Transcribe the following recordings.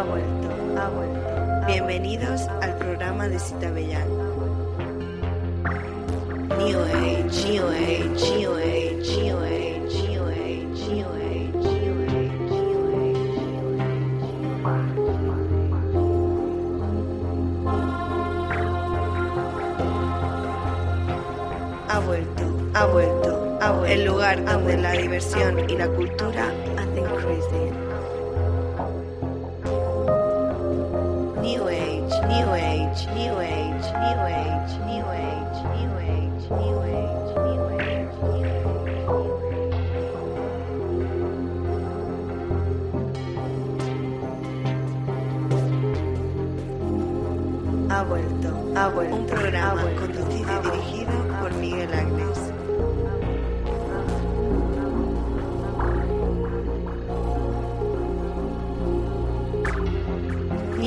ha vuelto, ha vuelto. Bienvenidos al programa de Cita Bellán. New Age, New. Ha vuelto, ha vuelto, ha vuelto. El lugar donde la diversión y la cultura Age, New Age, New Age, New Age, New Age, New Age, New Age, New Age, New Age. Ha vuelto, ha vuelto. Un programa conducido y dirigido por Miguel Agnes.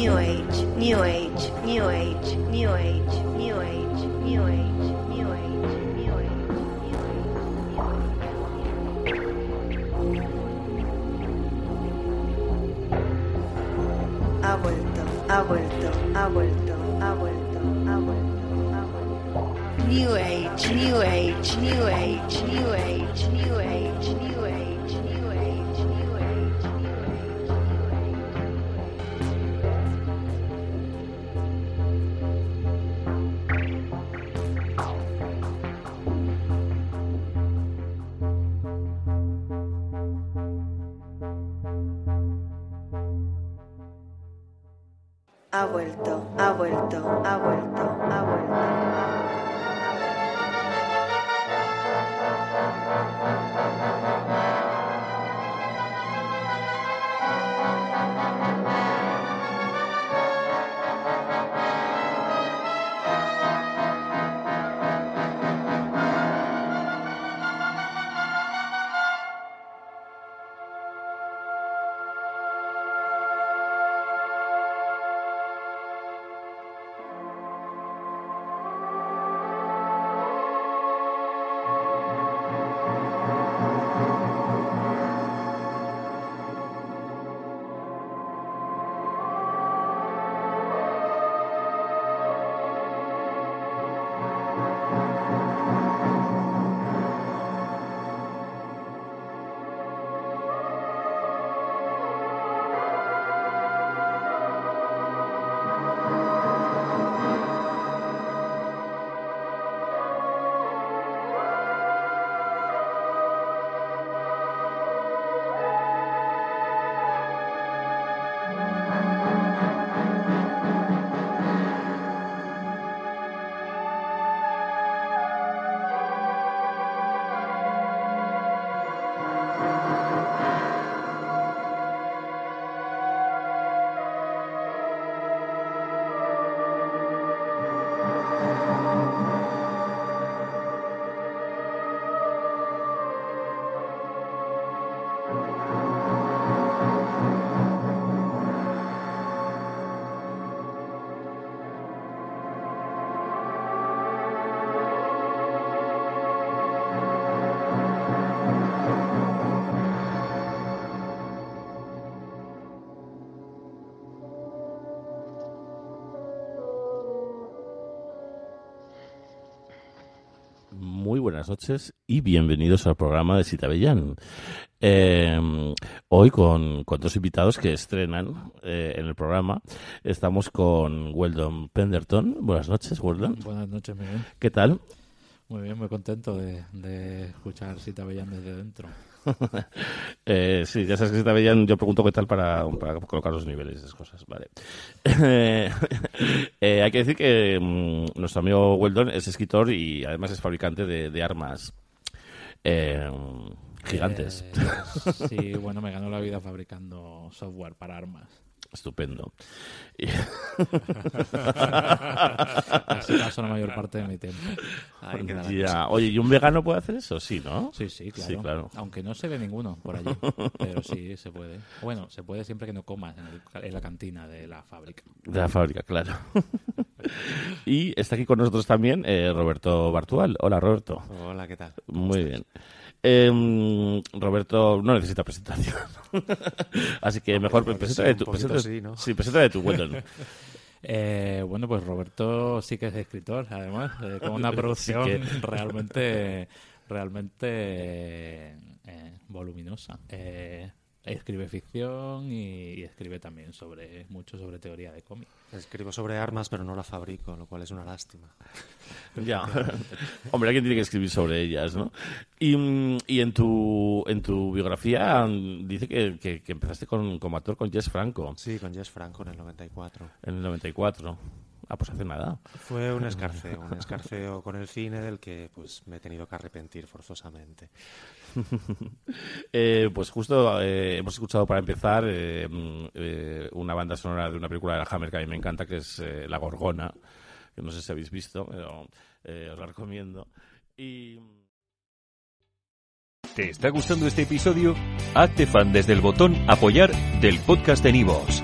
New Age, New Age, New Age, New Age, New Age, New Age, New Age, New Age, Ha vuelto, ha vuelto, ha vuelto, ha vuelto, ha vuelto, ha vuelto. New Age, New Age, New Age, New Age, New Age, New Age, Ha vuelto, ha vuelto, ha vuelto, ha vuelto. Buenas noches y bienvenidos al programa de Citabellán. Eh, hoy con, con, dos invitados que estrenan eh, en el programa. Estamos con Weldon Penderton. Buenas noches, Weldon. Buenas noches, Miguel. ¿Qué tal? Muy bien, muy contento de, de escuchar Cita Bellán desde dentro. Eh, sí, ya sabes que si te veían, yo pregunto qué tal para, colocar los niveles y esas cosas, vale. Eh, hay que decir que mm, nuestro amigo Weldon es escritor y además es fabricante de, armas eh, gigantes. Eh, sí, bueno, me ganó la vida fabricando software para armas. Estupendo. Y- Así paso la mayor parte de mi tiempo. Ya. Oye, ¿y un vegano puede hacer eso? Sí, ¿no? Sí, sí, claro. Sí, claro. Aunque no se ve ninguno por allí, pero sí se puede. Bueno, se puede siempre que no comas en, el- en la cantina de la fábrica. De la fábrica, claro. y está aquí con nosotros también eh, Roberto Bartual. Hola, Roberto. Hola, ¿qué tal? Muy bien. Em, Roberto no necesita presentación. Así que mejor presenta de tu, presenta- sí, ¿no? sí, presenta de tu Weldon. Eh, bueno, pues Roberto sí que es escritor, además, eh, con una producción que- realmente, realmente eh, voluminosa. Escribe ficción y, y escribe también sobre mucho sobre teoría de cómic. Escribo sobre armas, pero no la fabrico, lo cual es una lástima. ya. Hombre, alguien tiene que escribir sobre ellas, ¿no? Y, y en tu en tu biografía dice que, que- que empezaste con, como actor con Jess Franco Sí, con Jess Franco en el 94. en el 94. Ah, pues hace nada. Fue un escarceo, un escarceo con el cine del que pues me he tenido que arrepentir forzosamente. Eh, pues justo eh, hemos escuchado para empezar eh, mm, eh, una banda sonora de una película de la Hammer que a mí me encanta, que es eh, La Gorgona, que no sé si habéis visto, pero eh, os la recomiendo. Y... ¿Te está gustando este episodio? Hazte fan desde el botón Apoyar del podcast de Nivos.